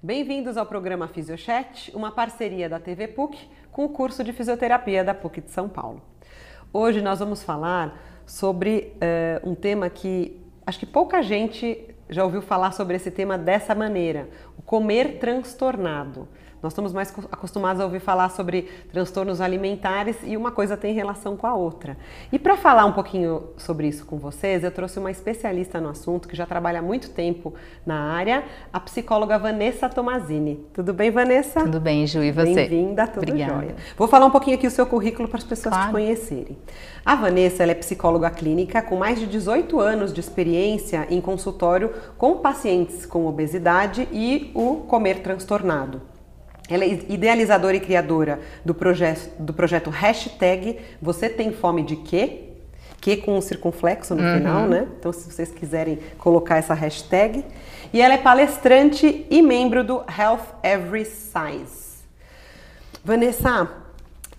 Bem-vindos ao programa Fisiochat, uma parceria da TV PUC com o curso de fisioterapia da PUC de São Paulo. Hoje nós vamos falar sobre uh, um tema que acho que pouca gente já ouviu falar sobre esse tema dessa maneira: o comer transtornado. Nós estamos mais acostumados a ouvir falar sobre transtornos alimentares e uma coisa tem relação com a outra. E para falar um pouquinho sobre isso com vocês, eu trouxe uma especialista no assunto que já trabalha há muito tempo na área, a psicóloga Vanessa Tomazini. Tudo bem, Vanessa? Tudo bem, Ju, e você? Bem-vinda, tudo Obrigada. jóia. Vou falar um pouquinho aqui o seu currículo para as pessoas claro. te conhecerem. A Vanessa é psicóloga clínica com mais de 18 anos de experiência em consultório com pacientes com obesidade e o comer transtornado. Ela é idealizadora e criadora do projeto, do projeto hashtag Você Tem Fome de Quê? Que com um circunflexo no uhum. final, né? Então, se vocês quiserem colocar essa hashtag. E ela é palestrante e membro do Health Every Size. Vanessa,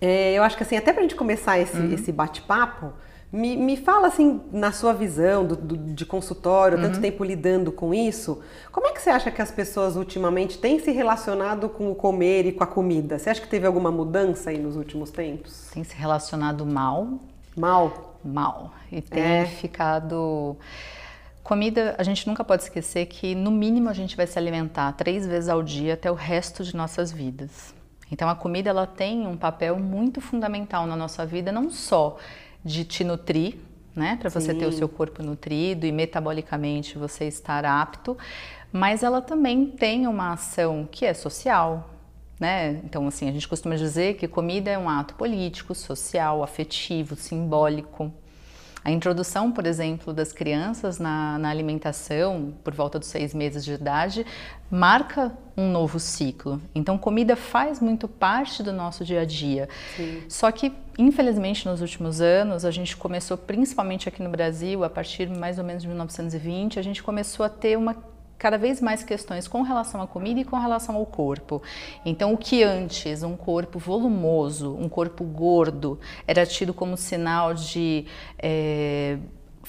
é, eu acho que assim, até para a gente começar esse, uhum. esse bate-papo, me, me fala assim, na sua visão do, do de consultório, uhum. tanto tempo lidando com isso, como é que você acha que as pessoas ultimamente têm se relacionado com o comer e com a comida? Você acha que teve alguma mudança aí nos últimos tempos? Tem se relacionado mal. Mal? Mal. E tem é. ficado. Comida, a gente nunca pode esquecer que no mínimo a gente vai se alimentar três vezes ao dia até o resto de nossas vidas. Então a comida ela tem um papel muito fundamental na nossa vida, não só de te nutrir, né, para você ter o seu corpo nutrido e metabolicamente você estar apto, mas ela também tem uma ação que é social, né? Então, assim, a gente costuma dizer que comida é um ato político, social, afetivo, simbólico. A introdução, por exemplo, das crianças na, na, alimentação, por volta dos seis meses de idade, marca um novo ciclo. Então, comida faz muito parte do nosso dia a dia. Sim. Só que, infelizmente, nos últimos anos, a gente começou, principalmente aqui no Brasil, a partir mais ou menos de 1920, a gente começou a ter uma cada vez mais questões com relação à comida e com relação ao corpo. Então, o que antes um corpo volumoso, um corpo gordo, era tido como sinal de é,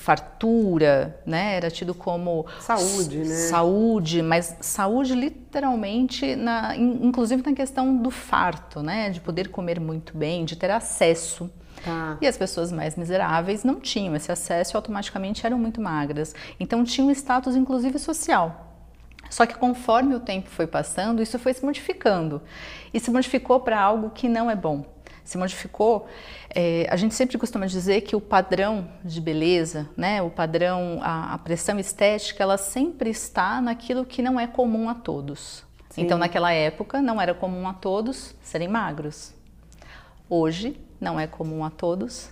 fartura, né? Era tido como saúde, né? Saúde, mas saúde literalmente, na, inclusive na questão do farto, né? De poder comer muito bem, de ter acesso. Tá. E as pessoas mais miseráveis não tinham esse acesso e automaticamente eram muito magras. Então tinha um status, inclusive, social. Só que conforme o tempo foi passando, isso foi se modificando. E se modificou para algo que não é bom. Se modificou, é, a gente sempre costuma dizer que o padrão de beleza, né, o padrão, a, a pressão estética, ela sempre está naquilo que não é comum a todos. Sim. Então, naquela época, não era comum a todos serem magros. Hoje, não é comum a todos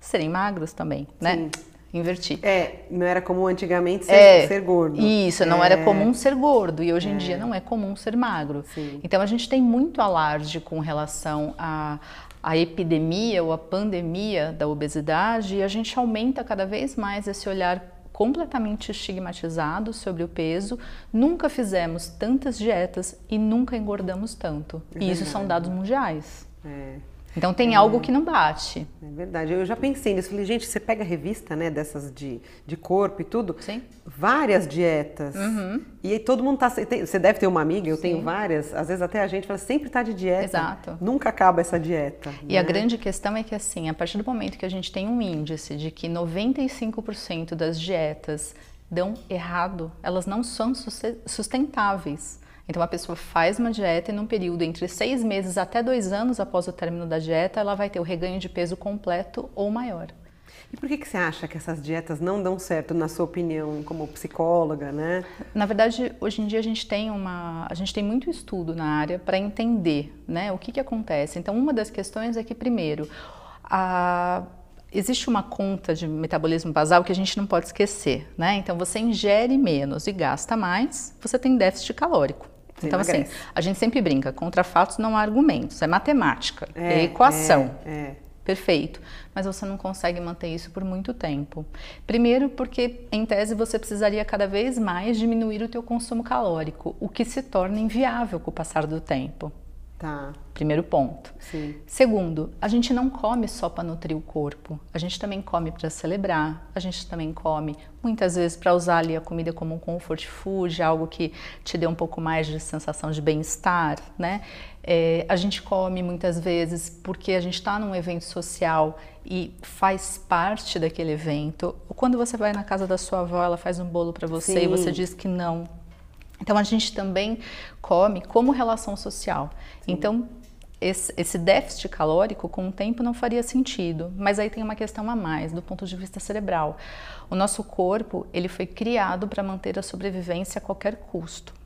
serem magros também, né? Sim. Invertir. É, não era comum antigamente ser, é, ser gordo. Isso, não é. era comum ser gordo e hoje em é. dia não é comum ser magro. Sim. Então a gente tem muito alarde com relação à, a epidemia ou a pandemia da obesidade e a gente aumenta cada vez mais esse olhar completamente estigmatizado sobre o peso, nunca fizemos tantas dietas e nunca engordamos tanto. É e isso são dados mundiais. É. Então tem é, algo que não bate. É verdade. Eu já pensei nisso. Falei, gente, você pega a revista, né, dessas de, de corpo e tudo. Sim. Várias dietas. Uhum. E aí todo mundo tá. Você deve ter uma amiga, eu Sim. tenho várias. Às vezes até a gente fala, sempre tá de dieta. Exato. Nunca acaba essa dieta. E né? a grande questão é que, assim, a partir do momento que a gente tem um índice de que 95% das dietas dão errado, elas não são sustentáveis. Então a pessoa faz uma dieta e num período entre seis meses até dois anos após o término da dieta, ela vai ter o reganho de peso completo ou maior. E por que, que você acha que essas dietas não dão certo, na sua opinião, como psicóloga, né? Na verdade, hoje em dia a gente tem uma, a gente tem muito estudo na área para entender, né, o que que acontece. Então, uma das questões é que primeiro, a existe uma conta de metabolismo basal que a gente não pode esquecer, né? Então, você ingere menos e gasta mais, você tem déficit calórico. Você então, emagrece. assim, a gente sempre brinca, contra fatos não há argumentos, é matemática, é, é equação. É, é. Perfeito. Mas você não consegue manter isso por muito tempo. Primeiro porque, em tese, você precisaria cada vez mais diminuir o teu consumo calórico, o que se torna inviável com o passar do tempo. Tá. Primeiro ponto. Sim. Segundo, a gente não come só para nutrir o corpo. A gente também come para celebrar. A gente também come muitas vezes para usar ali a comida como um comfort food, algo que te dê um pouco mais de sensação de bem-estar, né? É, a gente come muitas vezes porque a gente está num evento social e faz parte daquele evento. Ou quando você vai na casa da sua avó, ela faz um bolo para você Sim. e você diz que não. Então a gente também come como relação social. Sim. Então esse, esse, déficit calórico com o tempo não faria sentido, mas aí tem uma questão a mais do ponto de vista cerebral. O nosso corpo ele foi criado para manter a sobrevivência a qualquer custo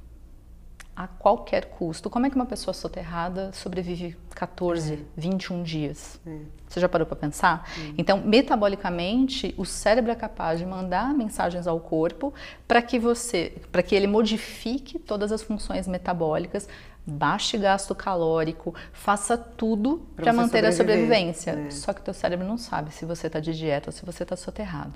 a qualquer custo. Como é que uma pessoa soterrada sobrevive 14, é. 21 dias? É. Você já parou para pensar? Então, metabolicamente, o cérebro é capaz de mandar mensagens ao corpo para que você, para que ele modifique todas as funções metabólicas, baixe gasto calórico, faça tudo para manter a sobrevivência. É. Só que o teu cérebro não sabe se você está de dieta ou se você está soterrado.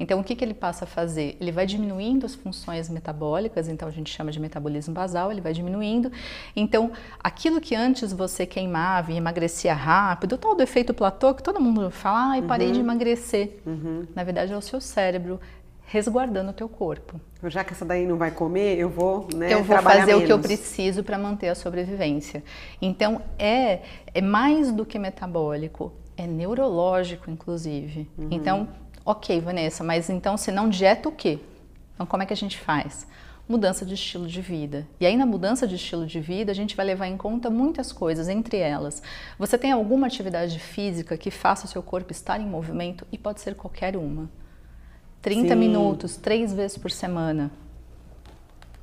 Então, o que, que ele passa a fazer? Ele vai diminuindo as funções metabólicas, então a gente chama de metabolismo basal, ele vai diminuindo. Então, aquilo que antes você queimava e emagrecia rápido, o tal do efeito platô, que todo mundo fala, ah, eu parei uhum. de emagrecer. Uhum. Na verdade, é o seu cérebro resguardando o teu corpo. Já que essa daí não vai comer, eu vou, né, Eu vou fazer menos. o que eu preciso para manter a sobrevivência. Então, é, é mais do que metabólico, é neurológico, inclusive. Uhum. Então, Ok, Vanessa, mas então se não dieta o quê? Então como é que a gente faz? Mudança de estilo de vida. E aí na mudança de estilo de vida a gente vai levar em conta muitas coisas, entre elas, você tem alguma atividade física que faça o seu corpo estar em movimento e pode ser qualquer uma. 30 Sim. minutos, três vezes por semana.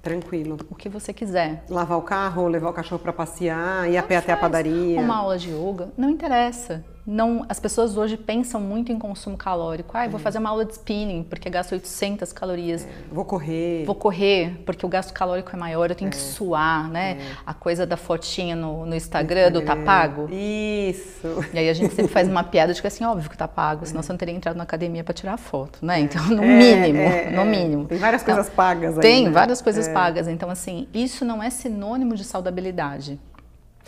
Tranquilo. O que você quiser. Lavar o carro, levar o cachorro para passear, ir a pé até a padaria. Uma aula de yoga, não interessa não, as pessoas hoje pensam muito em consumo calórico. Ah, vou fazer uma aula de spinning porque gasto 800 calorias. É, vou correr. Vou correr porque o gasto calórico é maior, eu tenho é. que suar, né? É. A coisa da fotinha no, no Instagram, do tá pago. Isso. E aí a gente sempre faz uma piada de que assim, óbvio que tá pago, senão você não teria entrado na academia para tirar foto, né? Então, no é, mínimo, é, no mínimo. Tem várias então, coisas pagas aí. Tem né? várias coisas pagas. Então, assim, isso não é sinônimo de saudabilidade.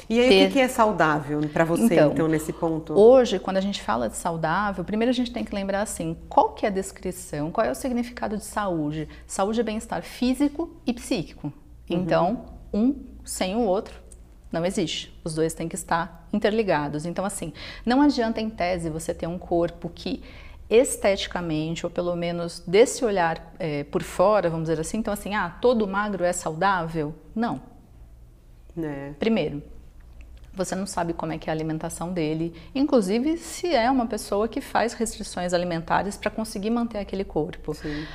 E aí, ter... o que é saudável para você, então, então, nesse ponto? Hoje, quando a gente fala de saudável, primeiro a gente tem que lembrar assim, qual que é a descrição, qual é o significado de saúde? Saúde é bem-estar físico e psíquico. Uhum. Então, um sem o outro não existe. Os dois têm que estar interligados. Então, assim, não adianta em tese você ter um corpo que esteticamente, ou pelo menos desse olhar é, por fora, vamos dizer assim, então assim, ah, todo magro é saudável? Não. É. Primeiro, você não sabe como é que é a alimentação dele, inclusive se é uma pessoa que faz restrições alimentares para conseguir manter aquele corpo. Sim.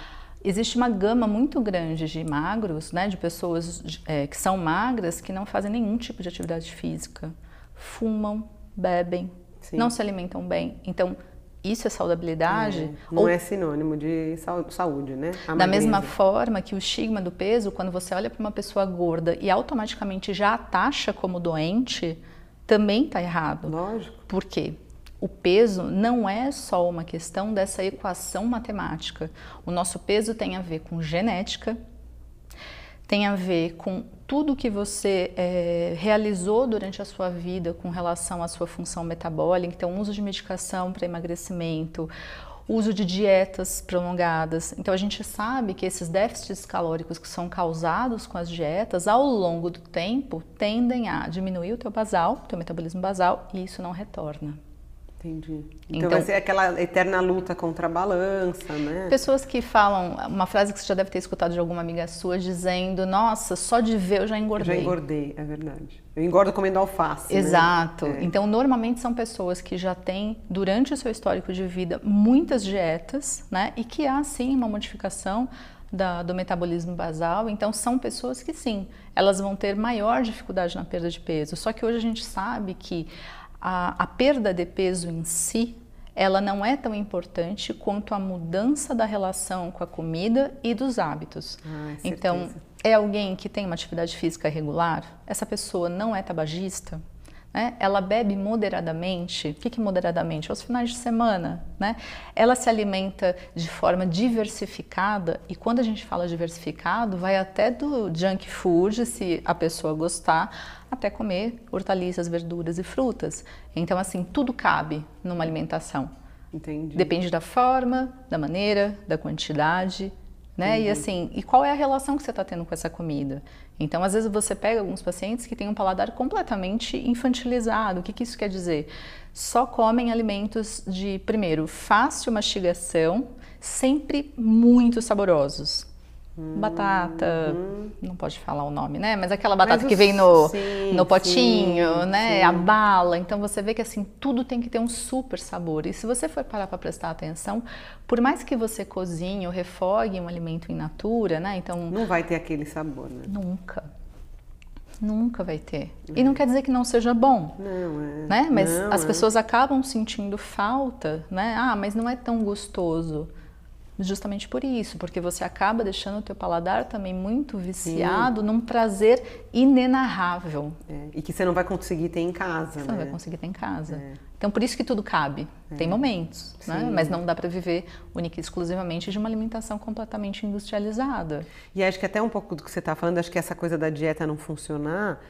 Existe uma gama muito grande de magros, né, de pessoas é, que são magras que não fazem nenhum tipo de atividade física, fumam, bebem, Sim. não se alimentam bem. Então, isso é saudabilidade? É, não ou... é sinônimo de saúde, né? A da mesma forma que o estigma do peso, quando você olha para uma pessoa gorda e automaticamente já a taxa como doente, também está errado. Lógico. Por quê? O peso não é só uma questão dessa equação matemática. O nosso peso tem a ver com genética, tem a ver com tudo que você é, realizou durante a sua vida com relação à sua função metabólica, então uso de medicação para emagrecimento, uso de dietas prolongadas. Então a gente sabe que esses déficits calóricos que são causados com as dietas, ao longo do tempo, tendem a diminuir o teu basal, teu metabolismo basal, e isso não retorna. Entendi. Então, então, vai ser aquela eterna luta contra a balança, né? Pessoas que falam, uma frase que você já deve ter escutado de alguma amiga sua, dizendo, nossa, só de ver eu já engordei. Já engordei, é verdade. Eu engordo comendo alface. Né? Exato. Né? É. Então, normalmente são pessoas que já têm, durante o seu histórico de vida, muitas dietas, né? E que há, sim, uma modificação da, do metabolismo basal. Então, são pessoas que, sim, elas vão ter maior dificuldade na perda de peso. Só que hoje a gente sabe que a, a perda de peso em si, ela não é tão importante quanto a mudança da relação com a comida e dos hábitos. Ah, então, é alguém que tem uma atividade física regular? Essa pessoa não é tabagista? Né? Ela bebe moderadamente. O que, que moderadamente? Aos finais de semana, né? Ela se alimenta de forma diversificada e quando a gente fala diversificado, vai até do junk food, se a pessoa gostar, até comer hortaliças, verduras e frutas. Então, assim, tudo cabe numa alimentação. Entendi. Depende da forma, da maneira, da quantidade, né? Uhum. E assim, e qual é a relação que você está tendo com essa comida? Então, às vezes você pega alguns pacientes que têm um paladar completamente infantilizado. O que, que isso quer dizer? Só comem alimentos de, primeiro, fácil mastigação, sempre muito saborosos. Batata, hum. não pode falar o nome, né? Mas aquela batata Mas que vem no, sim, no potinho, sim, né? Sim. A bala. Então você vê que assim, tudo tem que ter um super sabor. E se você for parar para prestar atenção, por mais que você cozinhe ou refogue um alimento in natura, né? Então não vai ter aquele sabor, né? Nunca. Nunca vai ter. É. E não quer dizer que não seja bom. Não, é. Né? Mas não, as é. pessoas acabam sentindo falta, né? Ah, mas não é tão gostoso justamente por isso, porque você acaba deixando o teu paladar também muito viciado Sim. num prazer inenarrável. É, e que você não vai conseguir ter em casa. Você né? não vai conseguir ter em casa. É. Então por isso que tudo cabe. É. Tem momentos, né? mas não dá para viver única e exclusivamente de uma alimentação completamente industrializada. E acho que até um pouco do que você está falando, acho que essa coisa da dieta não funcionar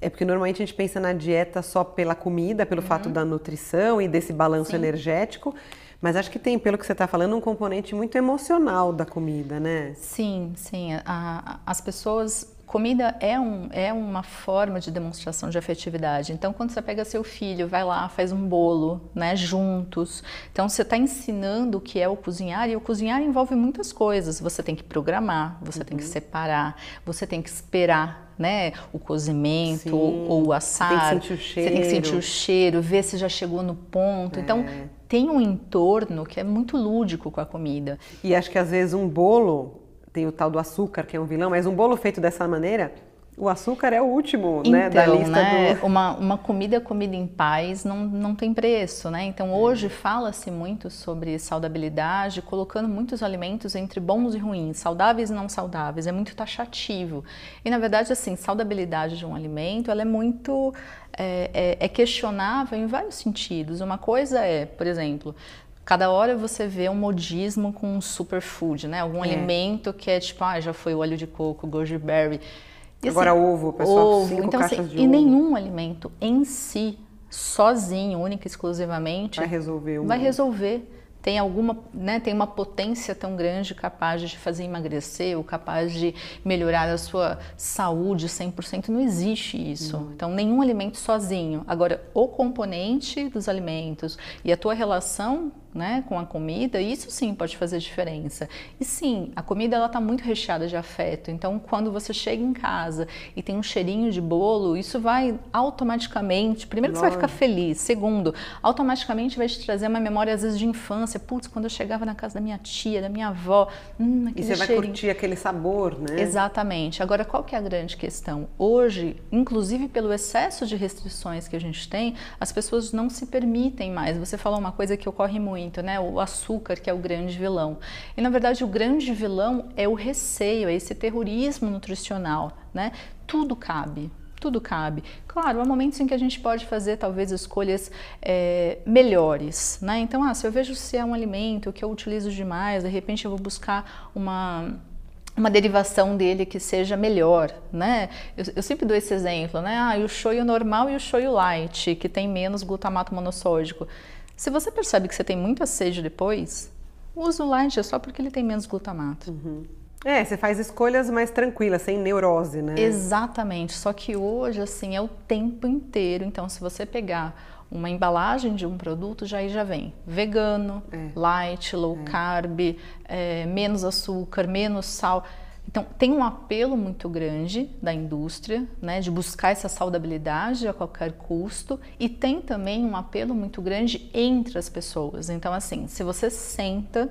é porque normalmente a gente pensa na dieta só pela comida, pelo uhum. fato da nutrição e desse balanço Sim. energético. Mas acho que tem, pelo que você está falando, um componente muito emocional da comida, né? Sim, sim. A, as pessoas. Comida é, um, é uma forma de demonstração de afetividade. Então, quando você pega seu filho, vai lá, faz um bolo, né, juntos. Então, você está ensinando o que é o cozinhar e o cozinhar envolve muitas coisas. Você tem que programar, você uhum. tem que uhum. separar, você tem que esperar né, o cozimento ou, ou, o assar. Você tem que sentir o cheiro. Você tem que sentir o cheiro, ver se já chegou no ponto. Então, é. Então, tem um entorno que é muito lúdico com a comida. E acho que às vezes um bolo, tem o tal do açúcar, que é um vilão, mas um bolo feito dessa maneira o açúcar é o último, então, né, da lista né, do... Uma, uma comida comida em paz não, não tem preço, né? Então hoje fala-se muito sobre saudabilidade, colocando muitos alimentos entre bons e ruins, saudáveis e não saudáveis, é muito taxativo. E na verdade, assim, saudabilidade de um alimento, ela é muito... É, é, é questionável em vários sentidos. Uma coisa é, por exemplo, Cada hora você vê um modismo com um superfood, né? Algum é. alimento que é tipo, ah, já foi o óleo de coco, goji berry. E, Agora assim, ovo, pessoal, ovo. cinco então, caixas assim, de e ovo. nenhum alimento em si, sozinho, única e exclusivamente, vai resolver. Vai resolver tem alguma, né, tem uma potência tão grande capaz de fazer emagrecer ou capaz de melhorar a sua saúde 100%, não existe isso. Uhum. Então, nenhum alimento sozinho. Agora, o componente dos alimentos e a tua relação né, com a comida, isso sim pode fazer diferença. E sim, a comida ela está muito recheada de afeto. Então, quando você chega em casa e tem um cheirinho de bolo, isso vai automaticamente, primeiro que você vai ficar feliz, segundo, automaticamente vai te trazer uma memória às vezes de infância. Putz, quando eu chegava na casa da minha tia, da minha avó, hum, E você vai curtir aquele sabor, né? Exatamente. Agora, qual que é a grande questão? Hoje, inclusive pelo excesso de restrições que a gente tem, as pessoas não se permitem mais. Você falou uma coisa que ocorre muito muito, né? O açúcar, que é o grande vilão. E na verdade, o grande vilão é o receio, é esse terrorismo nutricional, né? Tudo cabe, tudo cabe. Claro, há momentos em que a gente pode fazer talvez escolhas é, melhores, né? Então, ah, se eu vejo se é um alimento que eu utilizo demais, de repente eu vou buscar uma uma derivação dele que seja melhor, né? Eu, eu, sempre dou esse exemplo, né? Ah, o shoyu normal e o shoyu light, que tem menos glutamato monossódico. Se você percebe que você tem muita sede depois, usa o light só porque ele tem menos glutamato. Uhum. É, você faz escolhas mais tranquilas, sem neurose, né? Exatamente. Só que hoje, assim, é o tempo inteiro. Então, se você pegar uma embalagem de um produto, já aí já vem vegano, é. light, low é. carb, é, menos açúcar, menos sal. Então, tem um apelo muito grande da indústria, né, de buscar essa saudabilidade a qualquer custo, e tem também um apelo muito grande entre as pessoas. Então, assim, se você senta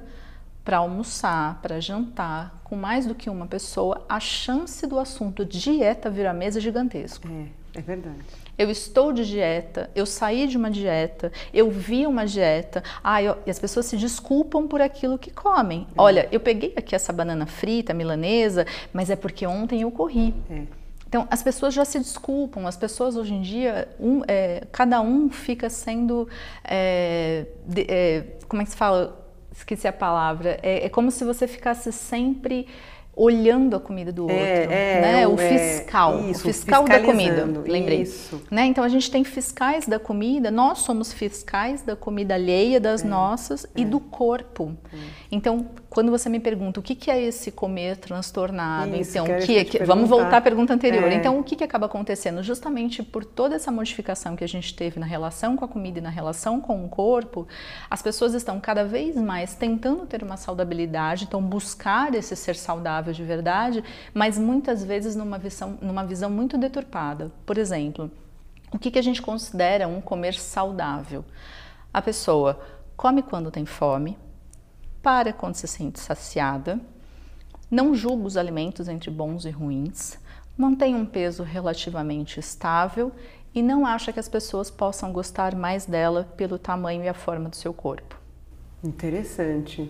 para almoçar, para jantar com mais do que uma pessoa, a chance do assunto dieta virar mesa é gigantesco. É, é verdade eu estou de dieta, eu saí de uma dieta, eu vi uma dieta, ah, eu, e as pessoas se desculpam por aquilo que comem. É. Olha, eu peguei aqui essa banana frita, milanesa, mas é porque ontem eu corri. É. Então, as pessoas já se desculpam, as pessoas hoje em dia, um, é, cada um fica sendo. É, de, é, como é que se fala? Esqueci a palavra. É, é como se você ficasse sempre olhando a comida do é, outro, é, né? O, o é, fiscal, isso, o fiscal da comida, lembrei. Isso. Né? Então a gente tem fiscais da comida, nós somos fiscais da comida alheia, das é, nossas e é. do corpo. É. Então quando você me pergunta o que, que é esse comer transtornado, Isso, então que, que vamos voltar à pergunta anterior. É. Então o que, que acaba acontecendo? Justamente por toda essa modificação que a gente teve na relação com a comida e na relação com o corpo, as pessoas estão cada vez mais tentando ter uma saudabilidade, então buscar esse ser saudável de verdade, mas muitas vezes numa visão, numa visão muito deturpada. Por exemplo, o que, que a gente considera um comer saudável? A pessoa come quando tem fome, para quando se sente saciada, não julga os alimentos entre bons e ruins, mantém um peso relativamente estável e não acha que as pessoas possam gostar mais dela pelo tamanho e a forma do seu corpo. Interessante.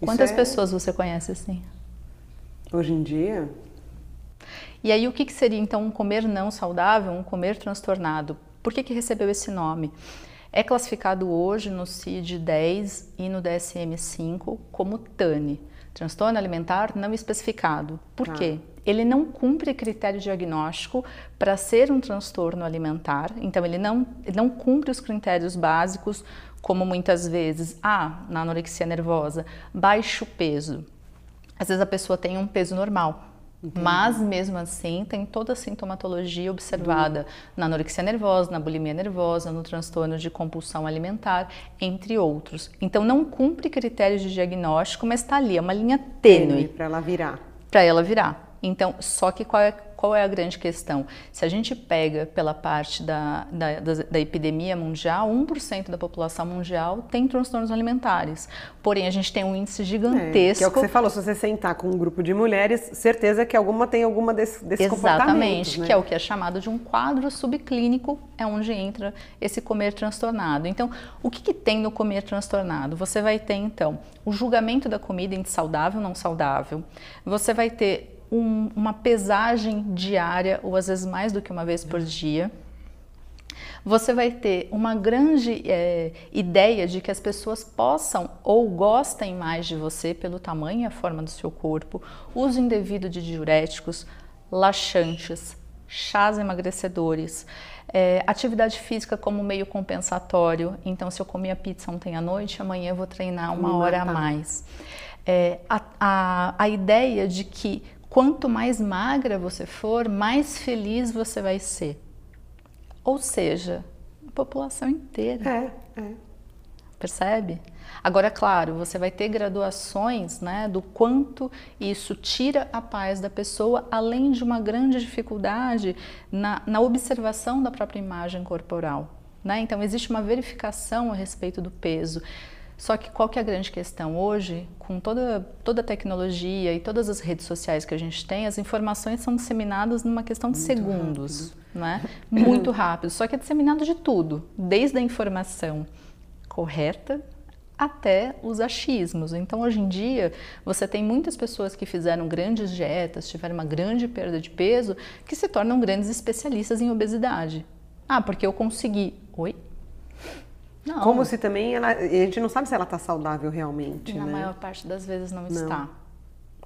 Quantas é... pessoas você conhece assim? Hoje em dia? E aí, o que, seria então um comer não saudável, um comer transtornado? Por que, que recebeu esse nome? É classificado hoje no CID-10 e no DSM-5 como TANI, transtorno alimentar não especificado. Por ah. quê? Ele não cumpre critério diagnóstico para ser um transtorno alimentar, então ele não, ele não cumpre os critérios básicos, como muitas vezes, ah, na anorexia nervosa, baixo peso. Às vezes a pessoa tem um peso normal, Entendi. Mas mesmo assim tem toda a sintomatologia observada uhum. na anorexia nervosa, na bulimia nervosa, no transtorno de compulsão alimentar, entre outros. Então não cumpre critérios de diagnóstico, mas está ali, é uma linha tênue. Para ela virar. Para ela virar. Então, só que qual é, qual é a grande questão? Se a gente pega pela parte da, da, da, da epidemia mundial, 1% da população mundial tem transtornos alimentares. Porém, a gente tem um índice gigantesco. É, que é o que você falou, se você sentar com um grupo de mulheres, certeza que alguma tem alguma desse, desse Exatamente, né? que é o que é chamado de um quadro subclínico, é onde entra esse comer transtornado. Então, o que, que tem no comer transtornado? Você vai ter, então, o julgamento da comida entre saudável e não saudável. Você vai ter um, uma pesagem diária, ou às vezes mais do que uma vez por dia. Você vai ter uma grande é, ideia de que as pessoas possam ou gostem mais de você pelo tamanho e a forma do seu corpo, uso indevido de diuréticos, laxantes, chás emagrecedores, é, atividade física como meio compensatório. Então, se eu comer a pizza ontem à noite, amanhã eu vou treinar uma hora a mais. É, a, a, a ideia de que quanto mais magra você for, mais feliz você vai ser. Ou seja, a população inteira. É, é. Percebe? Agora, claro, você vai ter graduações né, do quanto isso tira a paz da pessoa, além de uma grande dificuldade na, na observação da própria imagem corporal. Né? Então, existe uma verificação a respeito do peso. Só que qual que é a grande questão? Hoje, com toda, toda a tecnologia e todas as redes sociais que a gente tem, as informações são disseminadas numa questão de Muito segundos, rápido. né? Muito rápido. Só que é disseminado de tudo, desde a informação correta até os achismos. Então, hoje em dia, você tem muitas pessoas que fizeram grandes dietas, tiveram uma grande perda de peso, que se tornam grandes especialistas em obesidade. Ah, porque eu consegui. Oi? Não. Como se também ela. A gente não sabe se ela está saudável realmente. Na né? maior parte das vezes não, não. está.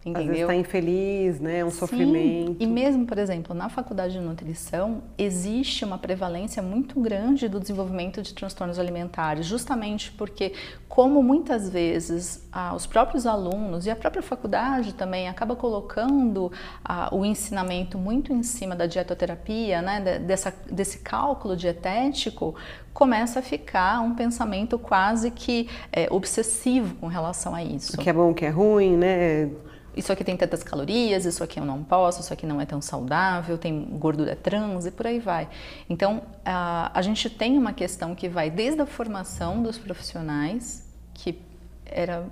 Entendeu? Às vezes está infeliz, né? Um Sim. sofrimento. E mesmo, por exemplo, na faculdade de nutrição, existe uma prevalência muito grande do desenvolvimento de transtornos alimentares, justamente porque, como muitas vezes ah, os próprios alunos e a própria faculdade também acaba colocando ah, o ensinamento muito em cima da dietoterapia, né? Dessa, desse cálculo dietético, começa a ficar um pensamento quase que é, obsessivo com relação a isso. O que é bom, o que é ruim, né? Isso aqui tem tantas calorias, isso aqui eu não posso, isso aqui não é tão saudável, tem gordura trans e por aí vai. Então, a, a gente tem uma questão que vai desde a formação dos profissionais, que era,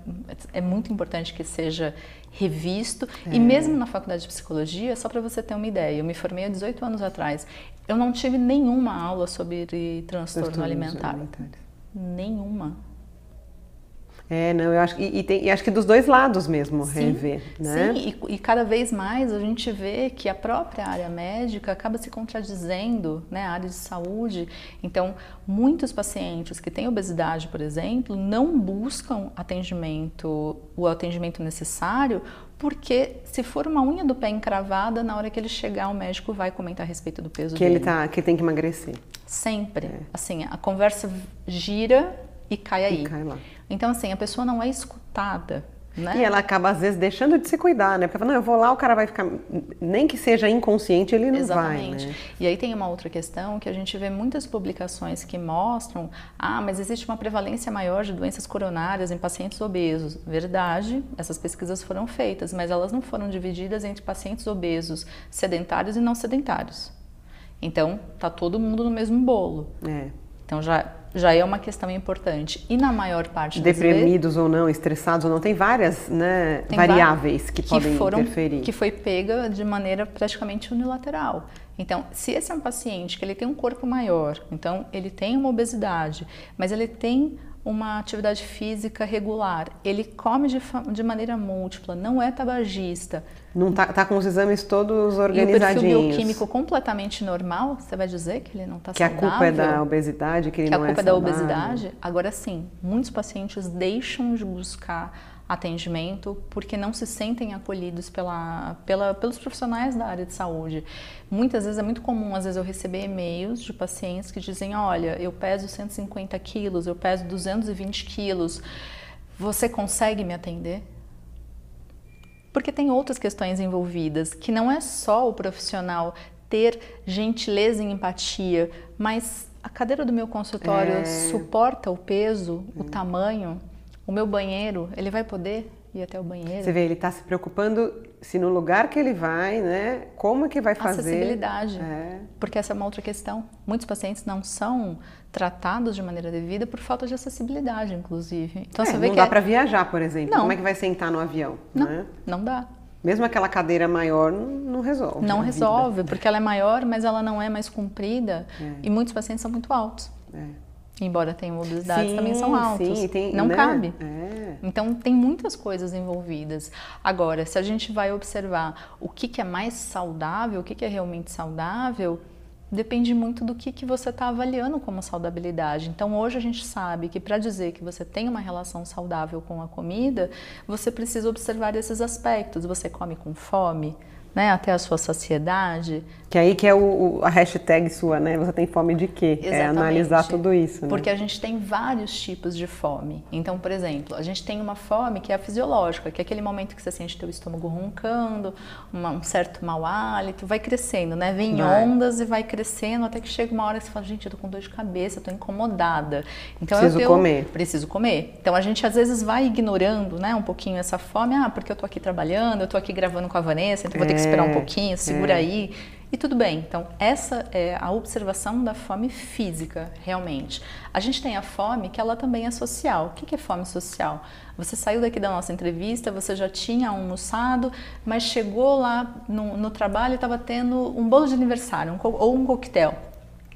é muito importante que seja revisto. É. E mesmo na faculdade de psicologia, só para você ter uma ideia, eu me formei há 18 anos atrás. Eu não tive nenhuma aula sobre transtorno alimentar. Nenhuma. É, não, eu acho e, e, tem, e acho que dos dois lados mesmo sim, rever, né? Sim, e, e, cada vez mais a gente vê que a própria área médica acaba se contradizendo, né, a área de saúde. Então, muitos pacientes que têm obesidade, por exemplo, não buscam atendimento, o atendimento necessário, porque se for uma unha do pé encravada, na hora que ele chegar, o médico vai comentar a respeito do peso que dele. ele tá, que tem que emagrecer. Sempre. É. Assim, a conversa gira e cai aí. E cai lá. Então, assim, a pessoa não é escutada. Né? E ela acaba, às vezes, deixando de se cuidar, né? Porque fala, não, eu vou lá, o cara vai ficar. Nem que seja inconsciente, ele não Exatamente. vai. Né? E aí tem uma outra questão que a gente vê muitas publicações que mostram: ah, mas existe uma prevalência maior de doenças coronárias em pacientes obesos. Verdade, essas pesquisas foram feitas, mas elas não foram divididas entre pacientes obesos sedentários e não sedentários. Então, tá todo mundo no mesmo bolo. É. Então já já é uma questão importante. E na maior parte das Deprimidos vezes, ou não, estressados ou não, tem várias né, tem variáveis que, que, podem foram, interferir. Que foi pega de maneira praticamente unilateral. Então, se esse é um paciente que ele tem um corpo maior, então ele tem uma obesidade, mas ele tem uma atividade física regular, ele come de, de maneira múltipla, não é tabagista. Não tá, tá, com os exames todos organizadinhos. E o perfil bioquímico completamente normal, você vai dizer que ele não está saudável? Que a culpa é da obesidade, que ele que não é saudável? Que a culpa é, da obesidade? Agora sim, muitos pacientes deixam de buscar atendimento porque não se sentem acolhidos pela, pela, pelos profissionais da área de saúde. Muitas vezes é muito comum, às vezes, eu receber e-mails de pacientes que dizem: Olha, eu peso 150 quilos, eu peso 220 quilos, você consegue me atender? Porque tem outras questões envolvidas, que não é só o profissional ter gentileza e empatia, mas a cadeira do meu consultório é... suporta o peso, é. o tamanho? O meu banheiro, ele vai poder ir até o banheiro? Você vê, ele está se preocupando se no lugar que ele vai, né? Como é que vai fazer? Acessibilidade. É. Porque essa é uma outra questão. Muitos pacientes não são tratados de maneira devida por falta de acessibilidade, inclusive. Então é, você vê não que dá é... para viajar, por exemplo. Não. Como é que vai sentar no avião? Não, né? não dá. Mesmo aquela cadeira maior não resolve. Não resolve, vida. porque ela é maior, mas ela não é mais comprida. É. E muitos pacientes são muito altos. É embora tenham obesidade, também são altos. Sim, tem, não né? cabe. É. Então tem muitas coisas envolvidas. Agora, se a gente vai observar o que, que é mais saudável, o que, que é realmente saudável, depende muito do que, que você está avaliando como saudabilidade. Então hoje a gente sabe que para dizer que você tem uma relação saudável com a comida, você precisa observar esses aspectos. Você come com fome? Né, até a sua saciedade. Que aí que é o, o, a hashtag sua, né? Você tem fome de quê? Exatamente. É analisar tudo isso. Né? Porque a gente tem vários tipos de fome. Então, por exemplo, a gente tem uma fome que é a fisiológica, que é aquele momento que você sente teu estômago roncando, uma, um certo mau hálito, vai crescendo, né? Vem vai. ondas e vai crescendo até que chega uma hora que você fala, gente, eu tô com dor de cabeça, tô incomodada. Então preciso eu tenho, comer. Preciso comer. Então a gente às vezes vai ignorando, né, um pouquinho essa fome. Ah, porque eu tô aqui trabalhando, eu tô aqui gravando com a Vanessa, então vou ter que esperar um é, pouquinho, segura é. aí. E tudo bem. Então, essa é a observação da fome física, realmente. A gente tem a fome que ela também é social. O que é fome social? Você saiu daqui da nossa entrevista, você já tinha almoçado, mas chegou lá no, no trabalho e estava tendo um bolo de aniversário um, ou um coquetel.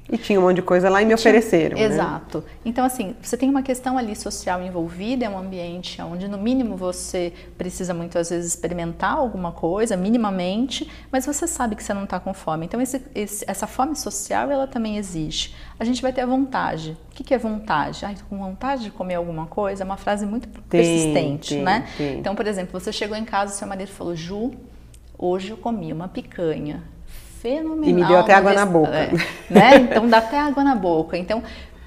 E tinha um monte de coisa lá e me tinha, ofereceram. Né? Exato. Né? Então, assim, você tem uma questão ali social envolvida, é um ambiente onde, no mínimo, você precisa muitas vezes experimentar alguma coisa, minimamente, mas você sabe que você não está com fome. Então, esse, esse, essa fome social, ela também existe. A gente vai ter a vontade. O que, que é vontade? Ai, com vontade de comer alguma coisa? É uma frase muito persistente, tem, né? Tem. Então, por exemplo, você chegou em casa, seu marido falou, Ju, hoje eu comi uma picanha fenomenal. E me deu até água na boca. É, né? Então dá até água na boca. Então,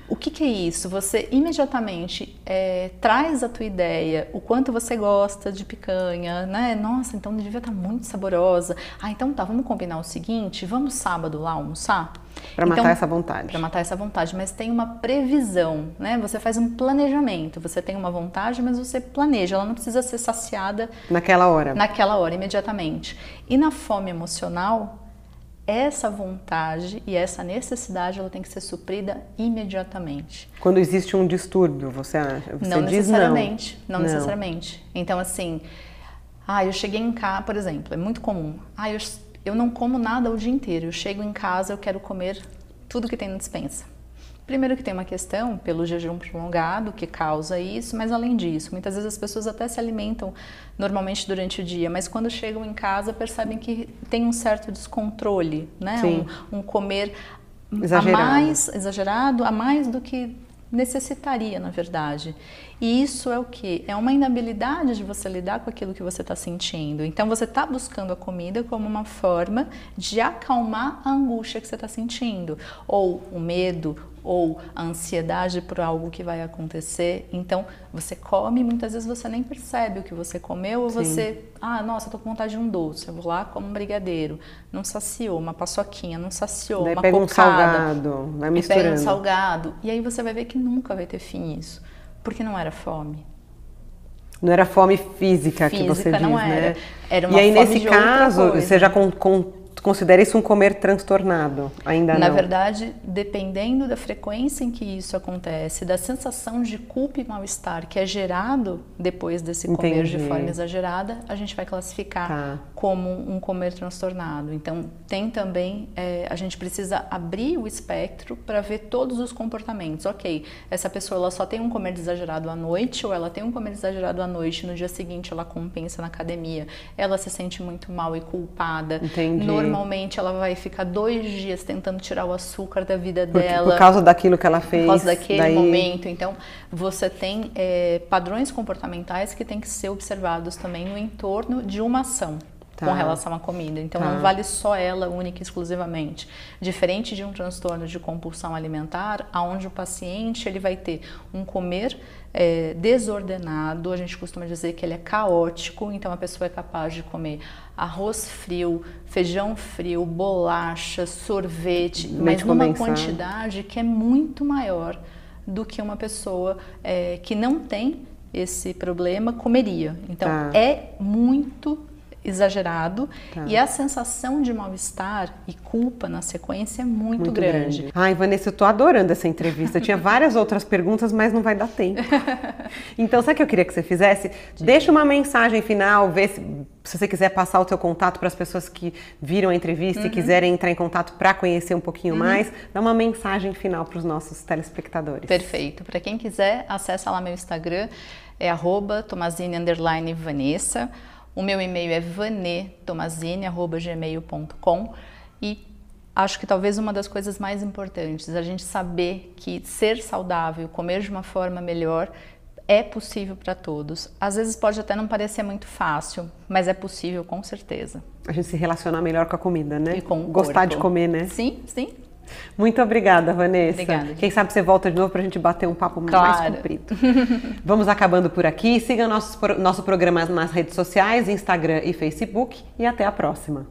o que, que é isso? Você imediatamente é, traz a tua ideia, o quanto você gosta de picanha, né? Nossa, então devia estar tá muito saborosa. Ah, então tá, vamos combinar o seguinte, vamos sábado lá almoçar? Para então, matar essa vontade. Para matar essa vontade, mas tem uma previsão, né? Você faz um planejamento. Você tem uma vontade, mas você planeja. Ela não precisa ser saciada naquela hora. Naquela hora, imediatamente. E na fome emocional, essa vontade e essa necessidade ela tem que ser suprida imediatamente. Quando existe um distúrbio, você acha? Você não necessariamente, não. não. necessariamente. Então assim, ah, eu cheguei em casa, por exemplo, é muito comum. Ah, eu, eu não como nada o dia inteiro. Eu chego em casa, eu quero comer tudo que tem na dispensa. Primeiro que tem uma questão pelo jejum prolongado que causa isso, mas além disso, muitas vezes as pessoas até se alimentam normalmente durante o dia, mas quando chegam em casa percebem que tem um certo descontrole, né? Um, um, comer exagerado. a mais exagerado, a mais do que necessitaria, na verdade. E isso é o que? É uma inabilidade de você lidar com aquilo que você está sentindo. Então você está buscando a comida como uma forma de acalmar a angústia que você está sentindo, ou o medo, ou a ansiedade por algo que vai acontecer. Então você come, muitas vezes você nem percebe o que você comeu, ou Sim. você, ah, nossa, tô com vontade de um doce, eu vou lá como um brigadeiro, não saciou, uma paçoquinha, não saciou, Daí uma pega cocada, um salgado, vai misturando. Pega um salgado, e aí você vai ver que nunca vai ter fim isso porque não era fome. Não era fome física, física que você diz, não era. né? Era uma e aí, fome nesse caso, você já com, com considera isso um comer transtornado? Ainda Na não? verdade, dependendo da frequência em que isso acontece, da sensação de culpa e mal-estar que é gerado depois desse comer Entendi. de forma exagerada, a gente vai classificar tá. como um comer transtornado. Então, tem também, é, a gente precisa abrir o espectro para ver todos os comportamentos. Ok, essa pessoa ela só tem um comer exagerado à noite, ou ela tem um comer exagerado à noite, no dia seguinte ela compensa na academia, ela se sente muito mal e culpada. Entendi normalmente ela vai ficar dois dias tentando tirar o açúcar da vida dela. Por causa daquilo que ela fez. Por causa daquele daí... momento. Então, você tem é, padrões comportamentais que têm que ser observados também no entorno de uma ação. Tá. com relação à comida. Então tá. não vale só ela única e exclusivamente. Diferente de um transtorno de compulsão alimentar, aonde o paciente ele vai ter um comer é, desordenado, a gente costuma dizer que ele é caótico, então a pessoa é capaz de comer arroz frio, feijão frio, bolacha, sorvete, Leite mas numa quantidade que é muito maior do que uma pessoa é, que não tem esse problema comeria. Então tá. é muito exagerado tá. e a sensação de mal-estar e culpa na sequência é muito, muito grande. grande. Ai, Vanessa, eu tô adorando essa entrevista. Tinha várias outras perguntas, mas não vai dar tempo. Então, sabe o que eu queria que você fizesse? Deixa uma mensagem final, vê se, se você quiser passar o seu contato para as pessoas que viram a entrevista uhum. e quiserem entrar em contato para conhecer um pouquinho uhum. mais, dá uma mensagem final para os nossos telespectadores. Perfeito. Para quem quiser, acessa lá meu Instagram, é arroba Vanessa. O meu e-mail é vanetomazine.gmail.com e acho que talvez uma das coisas mais importantes, a gente saber que ser saudável, comer de uma forma melhor, é possível para todos. Às vezes pode até não parecer muito fácil, mas é possível com certeza. A gente se relacionar melhor com a comida, né? E com o Gostar corpo. de comer, né? Sim, sim. Muito obrigada, Vanessa. Obrigada. Quem sabe você volta de novo para a gente bater um papo claro. mais comprido. Vamos acabando por aqui. Siga nosso, nosso programa nas redes sociais, Instagram e Facebook. E até a próxima.